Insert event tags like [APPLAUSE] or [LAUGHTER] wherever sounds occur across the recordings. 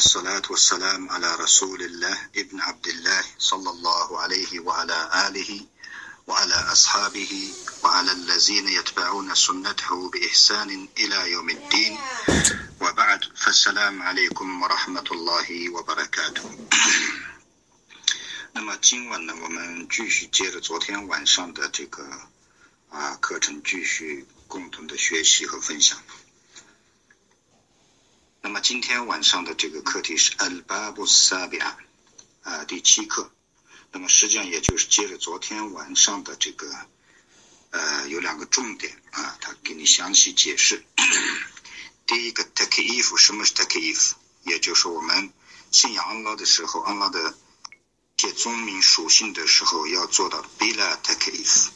والصلاة والسلام على رسول الله ابن عبد الله صلى الله عليه وعلى آله وعلى أصحابه وعلى الذين يتبعون سنته بإحسان إلى يوم الدين وبعد فالسلام عليكم ورحمة الله وبركاته [COUGHS] 那么今晚呢，我们继续接着昨天晚上的这个啊课程，继续共同的学习和分享。 那么今天晚上的这个课题是 Al Babu Sabia 啊第七课。那么实际上也就是接着昨天晚上的这个呃有两个重点啊，他给你详细解释。[COUGHS] 第一个 Take if，什么是 Take if？也就是我们信仰安拉的时候，安拉的。写宗名属性的时候要做到 bila Take if，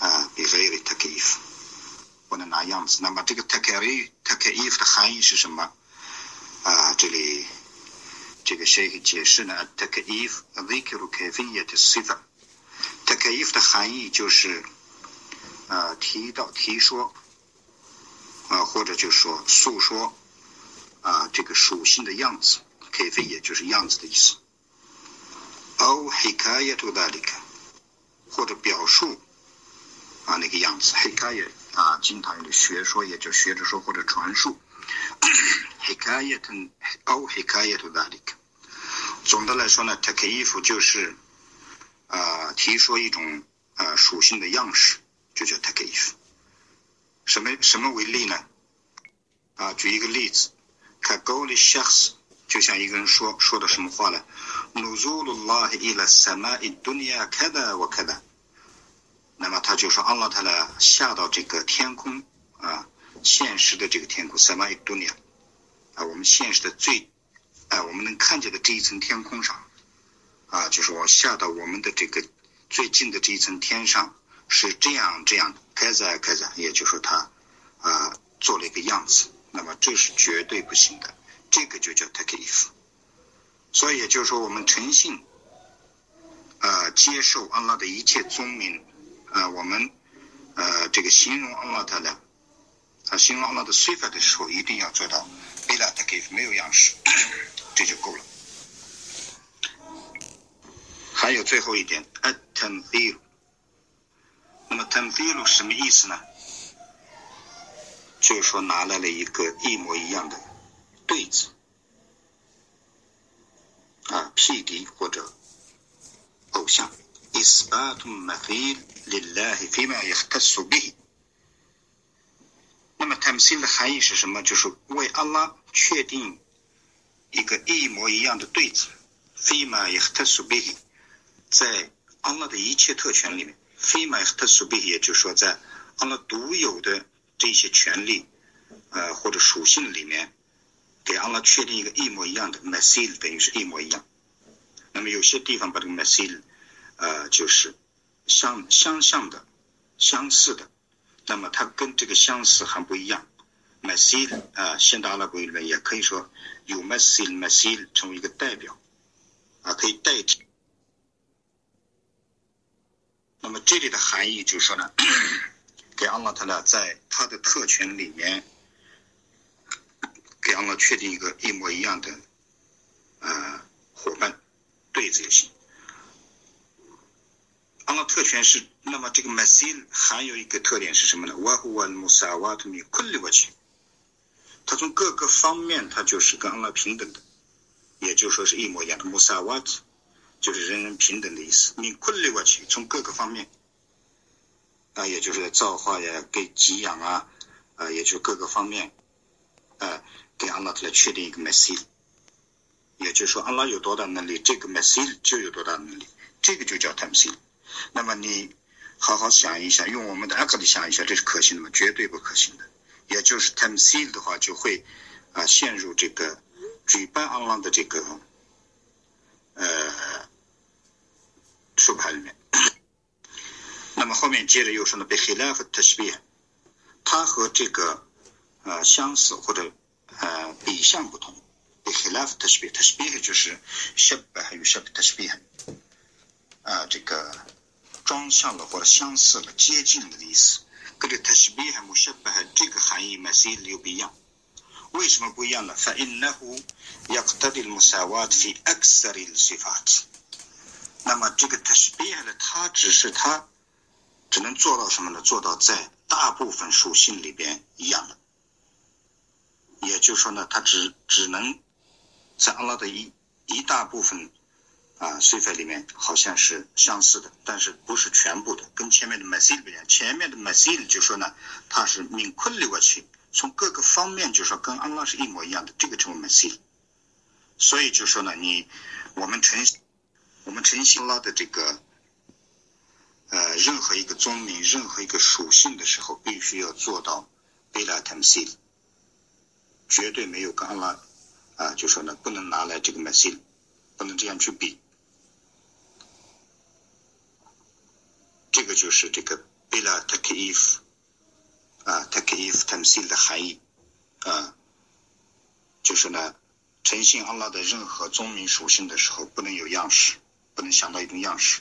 啊，bila takif 不能拿样子。那么这个 takif takeif 的含义是什么？啊，这里这个谁给解释呢？takif dhikru kayfiyat sifa takeif 的含义就是啊提到提说啊或者就说诉说啊这个属性的样子，kayfiyat 就是样子的意思。哦，hikaya to dalika，或者表述啊那个样子，hikaya 啊，经常用的学说，也就学着说或者传述。[COUGHS] hikaya [COUGHS] to 哦，hikaya to dalika。总的来说呢，takif 就是啊提说一种啊属性的样式，就叫 takif。什么什么为例呢？啊，举一个例子，kagoli shakhs。就像一个人说说的什么话呢？نزول الله إلى السماء الدنيا كذا وكذا。 那么他就说，阿拉他呢下到这个天空啊，现实的这个天空，sama'i dunya 啊，我们现实的最啊，我们能看见的这一层天空上啊，就是我下到我们的这个最近的这一层天上是这样这样开在开在，也就是说他啊做了一个样子，那么这是绝对不行的。这个就叫 takeif，所以也就是说，我们诚信，呃，接受安拉的一切宗名，呃，我们，呃，这个形容阿拉他的，啊，形容安拉的说法的时候，一定要做到 bila takif，没有样式，这就够了。还有最后一点，atamfil，那么 tamfil 什么意思呢？就是说拿来了一个一模一样的。对子啊，匹敌或者偶像。إثبات مثيل لله فيما يختص به。那么 tamsil 的含义是什么？就是为阿拉确定一个一模一样的对子。فيما يختص به，在阿拉的一切特权里面。فيما يختص به，也就是说在阿拉独有的这些权利呃或者属性里面。给阿拉确定一个一模一样的 m a s i l 等于是一模一样。那么有些地方把这个 m a s i l 呃，就是相相像的、相似的。那么它跟这个相似还不一样。m a s i l 啊，现代阿拉伯语里面也可以说有 m a s i l m a s i l 成为一个代表，啊，可以代替。那么这里的含义就是说呢，给阿拉他呢，在他的特权里面。给阿拉确定一个一模一样的，呃，伙伴对子也行。阿拉特权是，那么这个 masil 还有一个特点是什么呢？wahu al-musawat min kulli wajh，它从各个方面它就是跟阿拉平等的，也就是说是一模一样的。musawat 就是人人平等的意思。min kulli wajh 从各个方面，啊，也就是造化呀，给给养啊，啊，也就是各个方面，啊。给阿拉来确定一个 masil，也就是说，阿拉有多大能力，这个 masil 就有多大能力，这个就叫 tamsil。那么你好好想一想，用我们的 a 克 l 想一下，这是可行的吗？绝对不可行的。也就是 tamsil 的话，就会啊陷入这个举办阿拉的这个呃书牌里面。那么后面接着又说呢，bihilaf tashbih，它和这个呃相似或者。呃，比相不同。khilaf tashbih tashbih 就是 shab 还有 shab tashbih，啊，这个装像了或者相似了、接近了的意思。跟这 tashbih mushabah 这个含义 masil 又不一样。 为什么不一样呢？فإنه يقتضي المساواة في أكثر الصفات。那么这个 tashbih 呢，它只是它只能做到什么呢？做到在大部分属性里边一样的。也就是说呢，它只只能在阿拉的一一大部分 啊税费里面好像是相似的，但是不是全部的。跟前面的 masil 不一样，前面的 masil 就说呢，它是 min kulli 过去，从各个方面就说跟阿拉是一模一样的，这个称为 masil。所以就说呢，你我们诚我们诚信拉的这个呃任何一个宗名、任何一个属性的时候，必须要做到 bila tamsil。绝对没有跟阿拉啊，就说呢，不能拿来这个 masil，不能这样去比。这个就是这个 bila takif 啊，takif tamsil 的含义啊，就是呢，诚信阿拉的任何宗名属性的时候，不能有样式，不能想到一种样式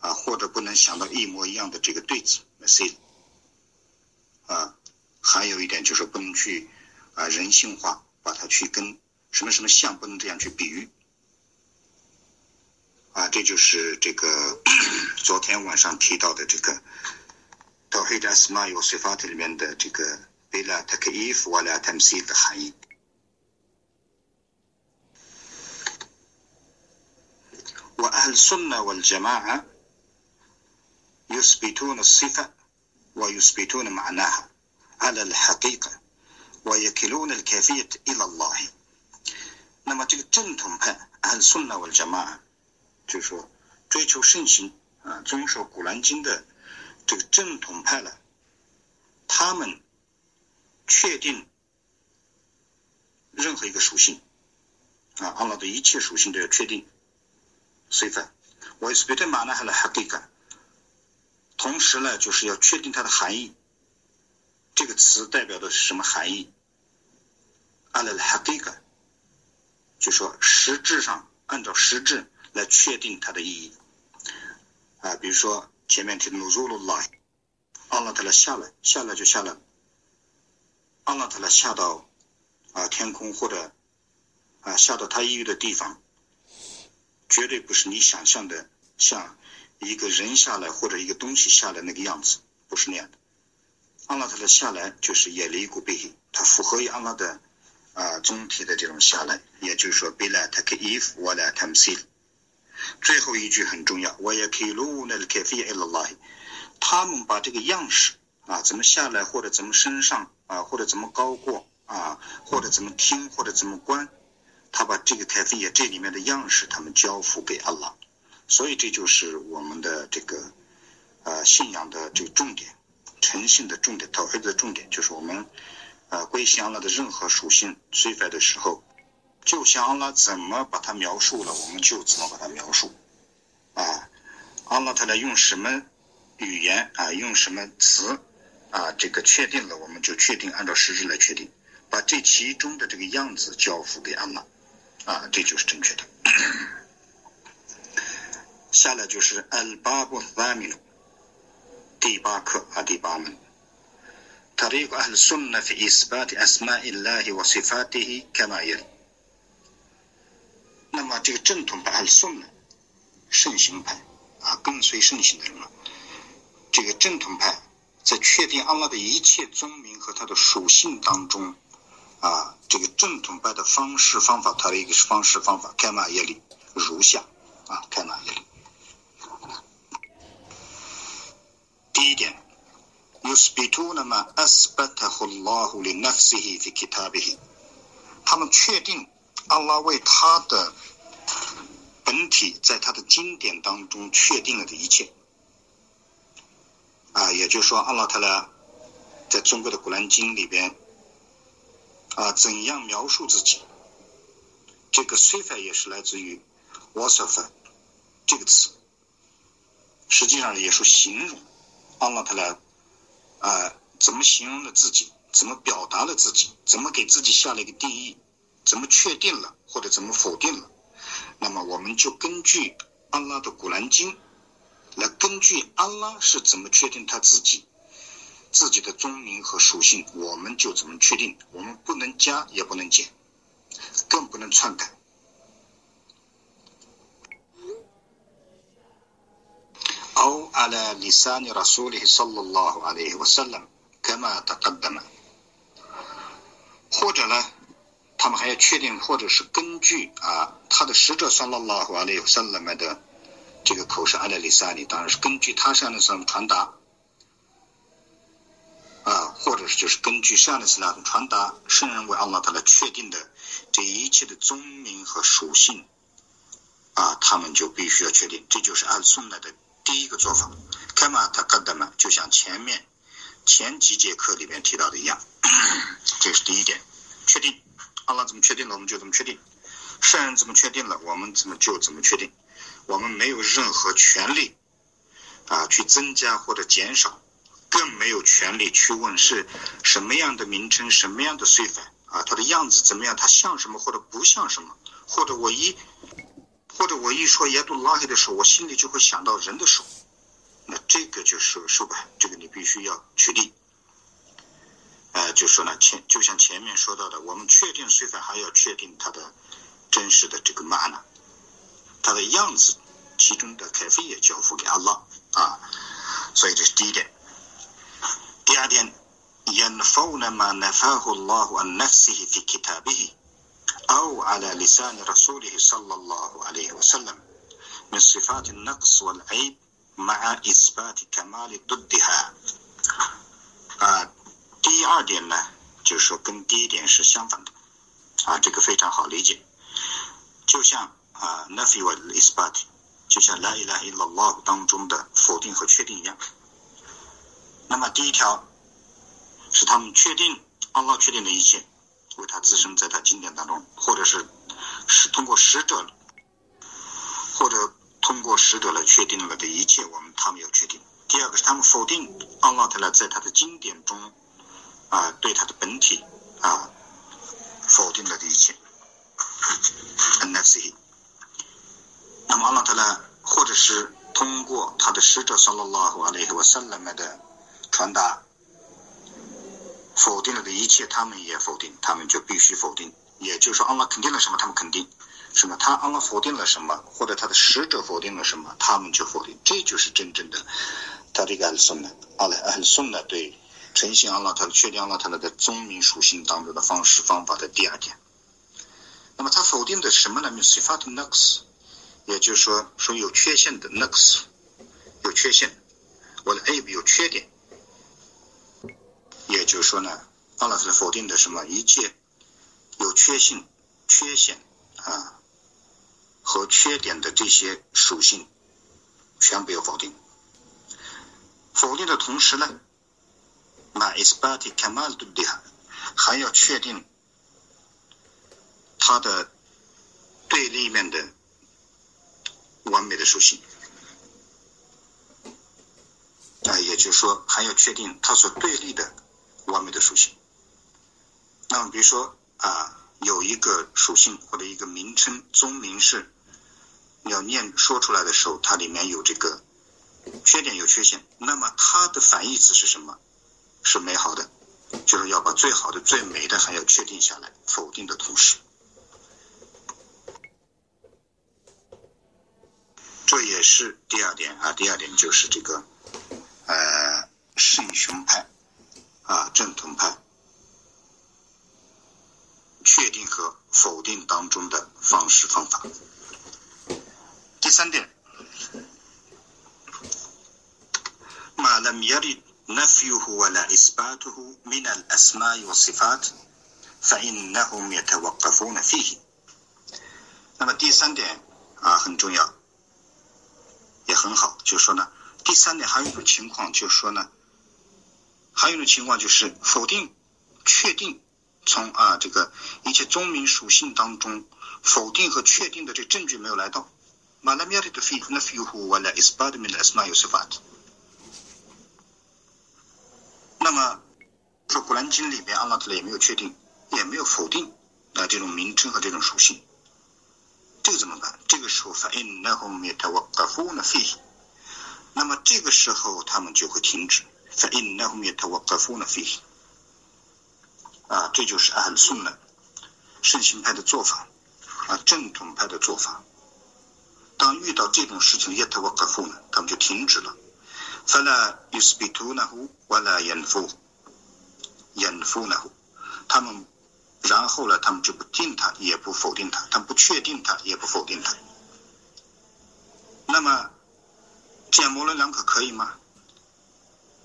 啊，或者不能想到一模一样的这个对子 m a s i 啊，还有一点就是不能去。啊，人性化，把它去跟什么什么像，不能这样去比喻。啊，这就是这个昨天晚上提到的这个《道黑的斯玛尤斯法特》里面的这个“贝拉特克伊夫瓦拉特姆西”的含义。وأهل السنة والجماعة يثبتون الصفة ويثبتون معناها على الحقيقة 我也克鲁那凯菲伊拉拉。那么这个正统派按顺那文讲嘛，就是说追求圣行 啊，遵守古兰经的这个正统派呢，他们确定任何一个属性啊，阿拉的一切属性都要确定。所以说，我是别的马呢还来哈给个，同时呢，就是要确定它的含义。这个词代表的是什么含义？阿拉哈给个，就说实质上按照实质来确定它的意义。啊，比如说前面提的努鲁鲁拉，阿拉他来下来，下来就下来，阿拉他来下到啊天空或者啊下到他抑郁的地方，绝对不是你想象的像一个人下来或者一个东西下来那个样子，不是那样的。阿拉特的下来就是也离古背，它符合于阿拉的啊总体的这种下来，也就是说，贝拉他可以服我来他们 C。最后一句很重要，我也可以录那个凯菲埃拉拉，他们把这个样式啊怎么下来或者怎么升上啊或者怎么高过啊或者怎么听或者怎么观，他把这个凯菲也这里面的样式他们交付给阿拉，所以这就是我们的这个呃信仰的这个重点。诚信的重点，讨黑的重点就是我们，呃，归信了的任何属性追发的时候，就像阿拉怎么把它描述了，我们就怎么把它描述，啊，阿拉他来用什么语言啊，用什么词啊，这个确定了，我们就确定按照实质来确定，把这其中的这个样子交付给阿拉，啊，这就是正确的。[COUGHS] 下来就是 al babu thaminu。第八课啊，第八门。طريق أهل السنة في إثبات أسماء الله وصفاته كما يلي。 那么这个正统派 Ahl Sunnah 圣行派啊，跟随圣行的人了。这个正统派在确定阿拉的一切宗名和它的属性当中啊，这个正统派的方式方法，它的一个方式方法，开马耶里如下啊，开马耶里。第一点，يثبتون ما أثبته الله لنفسه في كتابه。他们确定 阿拉为他的本体在他的经典当中确定了的一切。啊，也就是说，阿拉特呢，在中国的古兰经里边，啊，怎样描述自己？这个 “sifa” 也是来自于 “wasf” 这个词，实际上也是形容。阿拉他来，啊，怎么形容了自己？怎么表达了自己？怎么给自己下了一个定义？怎么确定了或者怎么否定了？那么我们就根据阿拉的古兰经，来根据阿拉是怎么确定他自己， 自己的宗名和属性，我们就怎么确定？我们不能加，也不能减，更不能篡改。أو على لسان رسوله صلى الله عليه وسلم كما تقدم 或者呢， 他们还要确定或者是根据啊他的使者算拉拉瓦阿里有算了没的这个口是阿莱里萨里，当然是根据他上的上传达啊，或者是就是根据上的斯拉的传达，圣人为阿拉他来确定的这一切的宗名和属性啊，他们就必须要确定，这就是按送来的第一个做法。开嘛，他干的嘛，就像前面前几节课里面提到的一样，这是第一点，确定。阿拉怎么确定了，我们就怎么确定；圣人怎么确定了，我们怎么就怎么确定。我们没有任何权利啊去增加或者减少，更没有权利去问是什么样的名称、什么样的碎法啊，它的样子怎么样，它像什么或者不像什么，或者我一。或者我一说耶度拉黑的时候，我心里就会想到人的手，那这个就是手吧，这个你必须要确定。呃，就说呢，前就像前面说到的，我们确定随法还要确定它的真实的这个玛呢，它的样子，其中的开飞也交付给阿拉啊，所以这是第一点。第二点，ينفون ما نفاه الله عن نفسه في كتابه。أو على لسان رسوله صلى الله عليه وسلم من صفات النقص والعيب مع إثبات كمال ضدها 啊， 第二点呢，就是说跟第一点是相反的，啊，这个非常好理解，就像啊，nafi 和 isbat，就像 la ilaha illallah 当中的否定和确定一样。那么第一条是他们确定阿拉确定的一切。为他自身在他经典当中，或者是是通过使者，或者通过使者来确定了的一切，我们他们要确定。第二个是他们否定阿拉特拉在他的经典中啊对他的本体啊否定了的一切。N.F.C. 那么阿拉特呢或者是通过他的使者萨拉拉和阿里和萨拉麦的传达。否定了的一切，他们也否定，他们就必须否定。也就是说，阿拉肯定了什么，他们肯定什么；他阿拉否定了什么，或者他的使者否定了什么，他们就否定。这就是真正的他这个阿拉颂呢，阿拉阿拉颂呢，对呈现阿拉塔的确定阿拉他的宗名属性当中的方式方法的第二点。那么他否定的什么呢？Sifat naqs，也就是说，说有缺陷的 naqs，有缺陷，我的 a b 有缺点。也就是说呢，阿拉斯否定的什么一切有缺陷、缺陷啊和缺点的这些属性，全部要否定。否定的同时呢，那 isbati kamal 对不对？还要确定它的对立面的完美的属性。啊，也就是说，还要确定它所对立的。完美的属性。那么，比如说啊，有一个属性或者一个名称宗名是，要念说出来的时候，它里面有这个缺点有缺陷，那么它的反义词是什么？是美好的，就是要把最好的、最美的还要确定下来，否定的同时，这也是第二点啊。第二点就是这个，呃，圣雄派啊，正统派确定和否定当中的方式方法。第三点。马勒米亚利 نفيه ولا إثباته من الأسماء والصفات فإنهم يتوقفون فيه。那么第三点啊很重要，也很好，就是说呢，第三点还有一种情况，就是说呢。还有一种情况就是否定、确定，从啊这个一切宗名属性当中否定和确定的这证据没有来到。 那么说古兰经里面阿拉特也没有确定也没有否定啊这种名称和这种属性这个怎么办？这个时候反映了那后面他 work of philosophy 那么这个时候他们就会停止反映了那后面他 work of philosophy 啊这就是俺顺的圣行派的做法啊正统派的做法。当遇到这种事情 yet work often 他们就停止了。فلا يثبتونه ولا ينفوه ينفونه 他们然后呢，他们就不定它，也不否定它，他们不确定它，也不否定它。那么，这样模棱两可可以吗？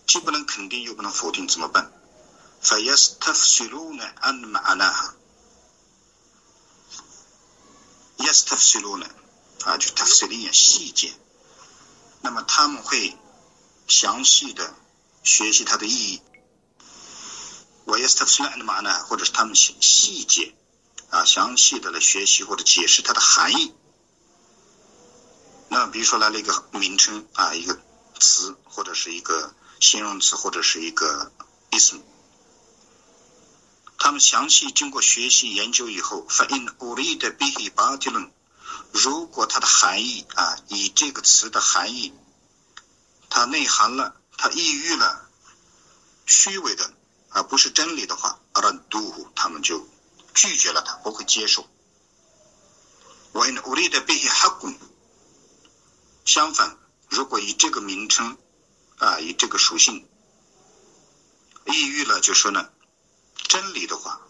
既不能肯定，又不能否定，怎么办？فيستفسرون عن معناها يستفسرون 啊，就 tafsirin 细节。那么他们会 详细的，学习它的意义。我也是的嘛呢，或者是他们细细节啊，详细的来学习或者解释它的含义。那比如说来了一个名称啊，一个词或者是一个形容词或者是一个意思，他们详细经过学习研究以后，反映鼓励的 behebajilun，如果它的含义啊，以这个词的含义。它内含了，它抑郁了虚伪的，而不是真理的话，阿拉杜他们就拒绝了它，不会接受。我 uri 的 bihi hakun。相反，如果以这个名称啊，以这个属性抑郁了，就说呢，真理的话，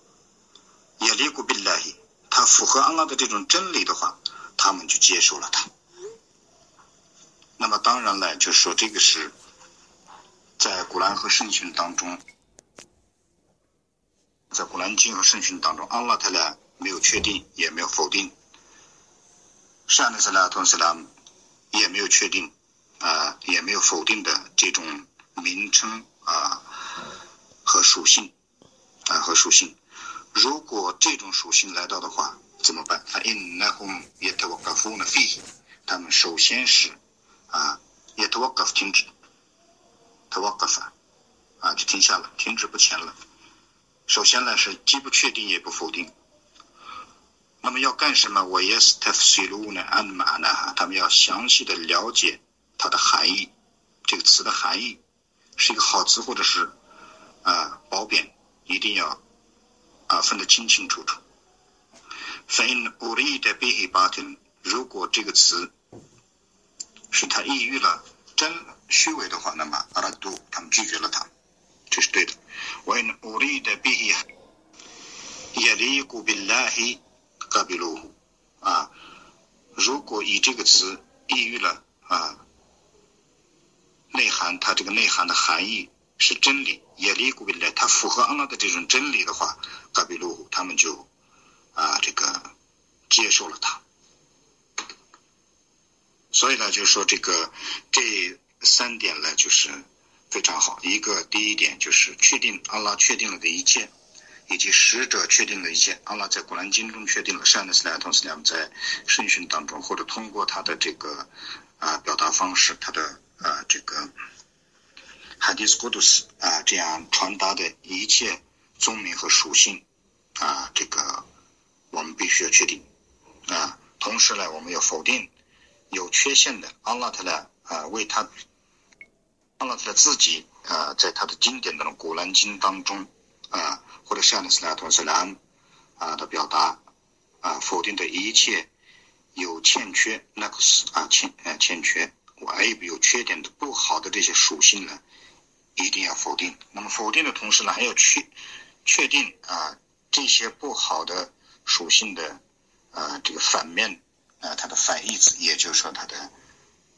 也离古比来，他符合安拉的这种真理的话，他们就接受了他。那么当然了，就是说这个是在古兰和圣训当中，在古兰经和圣训当中，安拉他呢没有确定，也没有否定。善的是拉同斯拉。也没有确定，啊，也没有否定的这种名称啊和属性，啊和属性。如果这种属性来到的话，怎么办？他们首先是啊也 talk of 停止，tawakaf 啊就停下了，停止不前了。首先呢是既不确定也不否定。那么要干什么？我也是 tafsiru 呢，安玛呢？他们要详细的了解它的含义，这个词的含义是一个好词或者是啊褒贬，一定要啊分得清清楚楚。分无力的背黑巴听，如果这个词是他抑郁了真虚伪的话，那么阿拉杜他们拒绝了他，这是对的。为无力的背黑，也离古比拉黑。嘎比鲁，啊，如果以这个词抑郁了啊，内涵它这个内涵的含义是真理，也离古比来，它符合阿拉的这种真理的话，嘎比鲁他们就啊这个接受了它。所以呢，就是说这个这三点呢，就是非常好。一个第一点就是确定阿拉确定了的一切。以及使者确定的一切，阿拉在古兰经中确定了善的斯莱同时呢在圣训当中，或者通过他的这个啊表达方式，他的啊这个哈迪斯古杜斯啊这样传达的一切宗名和属性啊，这个我们必须要确定啊。同时呢，我们要否定有缺陷的阿拉特呢啊为他阿拉特自己啊在他的经典当中古兰经当中啊。或者善的斯拉托斯兰啊的表达啊，否定的一切有欠缺那个是啊欠呃欠缺，我还有有缺点的不好的这些属性呢，一定要否定。那么否定的同时呢，还要确确定啊这些不好的属性的啊这个反面啊它的反义词，也就是说它的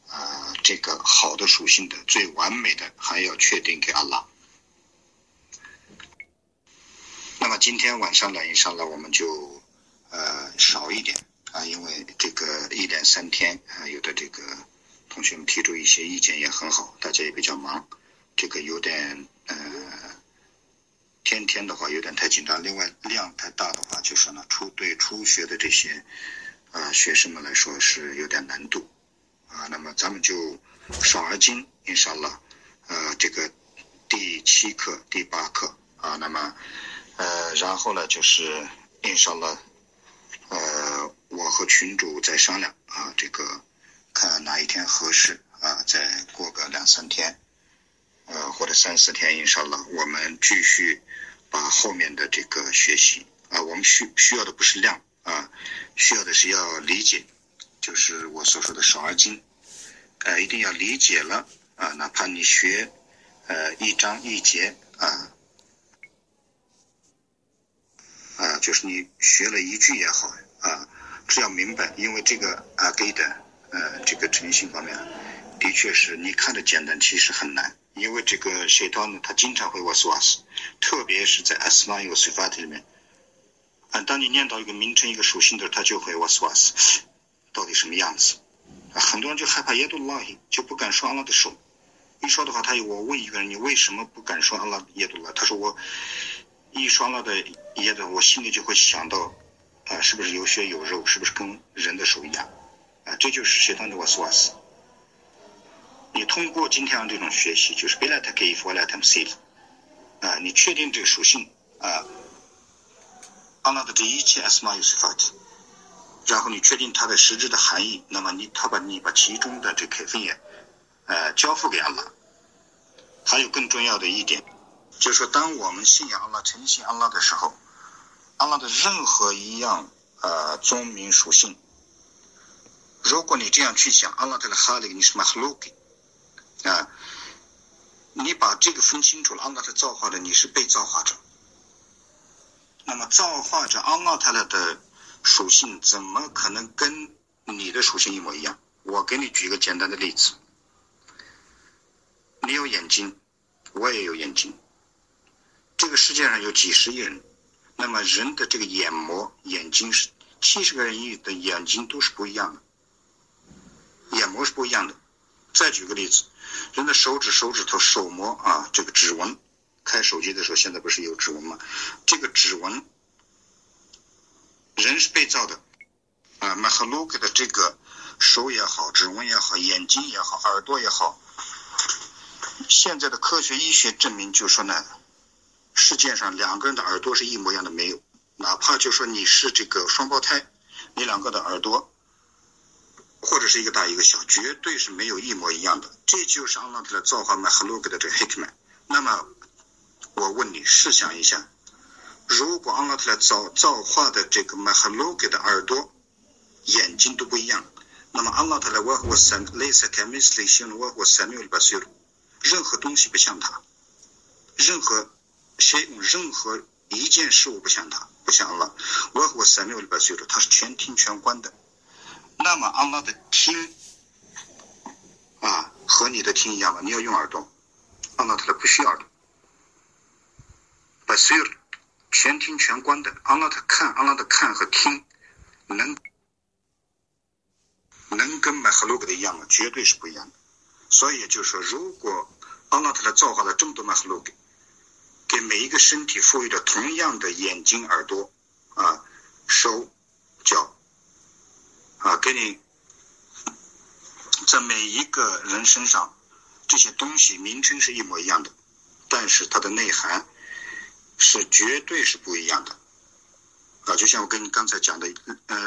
啊这个好的属性的最完美的还要确定给阿拉。那么今天晚上呢，上呢我们就呃少一点啊，因为这个一连三天啊，有的这个同学们提出一些意见也很好，大家也比较忙，这个有点呃天天的话有点太紧张，另外量太大的话，就是呢初对初学的这些啊学生们来说是有点难度啊，那么咱们就少而精，印上了呃这个第七课第八课啊，那么。呃，然后呢，就是印上了，呃，我和群主在商量啊，这个看哪一天合适啊，再过个两三天，呃，或者三四天，印上了，我们继续把后面的这个学习啊，我们需需要的不是量啊，需要的是要理解，就是我所说的少而精，呃，一定要理解了啊，哪怕你学呃一章一节啊，啊，就是你学了一句也好啊，只要明白，因为这个阿给的呃这个诚信方面，的确是你看着简单，其实很难。因为这个谁道呢，他经常会 waswas，特别是在 asma 一个 sifat 里面，当你念到一个名称、一个属性的时候，他就会 waswas，到底什么样子？很多人就害怕耶杜拉，就不敢说阿拉的手。一说的话，他有我问一个人，你为什么不敢说阿拉耶杜拉？他说我一说阿拉的耶的，我心里就会想到，啊，是不是有血有肉？是不是跟人的手一样？啊，这就是谁当的 waswas。你通过今天的这种学习，就是别来他给 if 我来他们 see 啊，你确定这个属性啊，阿拉的这一切 asma y u s f a t 然后你确定它的实质的含义，那么你他把你把其中的这开分也呃交付给阿拉。还有更重要的一点，就是说当我们信仰阿拉、诚信阿拉的时候，阿拉的任何一样呃宗名属性，如果你这样去想，阿拉的哈里你是马哈鲁给。啊，你把这个分清楚了，阿拉的造化的，你是被造化者。那么造化者安拉他的的属性怎么可能跟你的属性一模一样？我给你举一个简单的例子：你有眼睛，我也有眼睛。这个世界上有几十亿人，那么人的这个眼膜、眼睛是七十个人亿的眼睛都是不一样的，眼膜是不一样的。再举个例子。人的手指、手指头、手膜啊，这个指纹，开手机的时候，现在不是有指纹吗？这个指纹，人是被造的啊。马赫鲁克的这个手也好，指纹也好，眼睛也好，耳朵也好，现在的科学医学证明，就说呢，世界上两个人的耳朵是一模一样的没有，哪怕就说你是这个双胞胎，你两个的耳朵。或者是一个大一个小，绝对是没有一模一样的。这就是阿拉特的造化曼哈鲁格的这个 hikman。那么，我问你，试想一下，如果阿拉特来造造化的这个曼哈鲁格的耳朵、眼睛都不一样，那么阿拉特来我我三类似开米斯类形容我我三缪里巴修任何东西不像他，任何谁任何一件事物不像他，不像阿拉，我我三缪里巴修他是全听全观的。那么阿拉的听啊，和你的听一样吗？你要用耳朵，阿拉他的不需要耳朵。把所有全听全观的，阿拉的看，阿拉的看和听，能能跟麦哈洛格的一样吗？绝对是不一样的。所以就是说，如果阿拉他的造化了这么多麦哈洛格，给每一个身体赋予了同样的眼睛、耳朵啊、手、脚。啊，给你在每一个人身上，这些东西名称是一模一样的，但是它的内涵是绝对是不一样的。啊，就像我跟你刚才讲的，呃，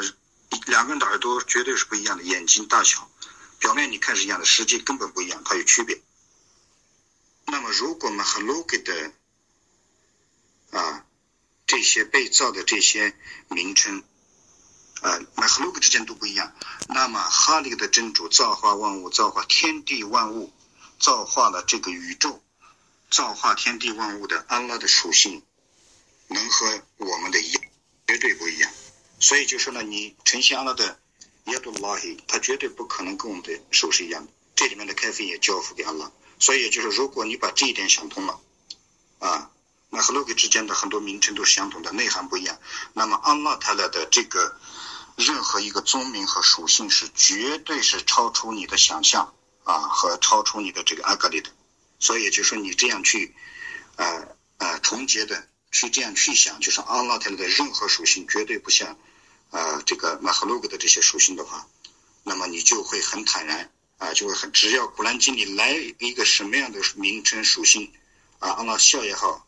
两个人的耳朵绝对是不一样的，眼睛大小，表面你看是一样的，实际根本不一样，它有区别。那么，如果我们和 logo 的啊这些被造的这些名称。呃，麦和洛格之间都不一样。那么哈利的真主造化万物，造化天地万物，造化了这个宇宙，造化天地万物的安拉的属性，能和我们的一，绝对不一样。所以就说呢，你诚信安拉的耶杜拉希，他绝对不可能跟我们的手是一样的。这里面的开分也交付给安拉。所以就是，如果你把这一点想通了，啊，那和卢克之间的很多名称都是相同的，内涵不一样。那么安拉他俩的这个。任何一个宗名和属性是绝对是超出你的想象啊，和超出你的这个阿格里的，所以就说你这样去，呃呃纯洁的去这样去想，就是阿拉特的任何属性绝对不像，呃这个马赫鲁格的这些属性的话，那么你就会很坦然啊，就会很只要古兰经里来一个什么样的名称属性啊，阿拉笑也好，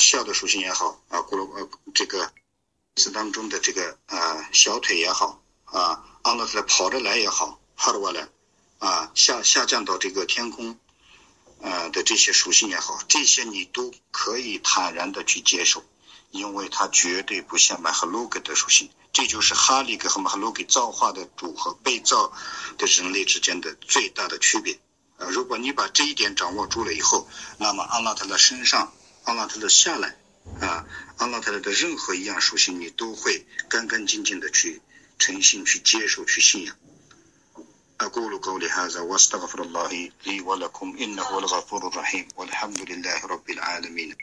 笑的属性也好啊，古鲁呃这个。词当中的这个啊小腿也好啊，阿拉特跑着来也好，哈德瓦来啊下下降到这个天空呃的这些属性也好，这些你都可以坦然的去接受，因为它绝对不像马哈鲁格的属性。这就是哈利格和马哈鲁格造化的主和被造的人类之间的最大的区别。呃，如果你把这一点掌握住了以后，那么阿拉特的身上，阿拉特的下来，啊，阿拉特的任何一样属性，你都会干干净净的去诚信、去接受、去信仰。أقول قولي هذا واستغفر الله لي ولكم إنه الغفور الرحيم والحمد لله رب العالمين.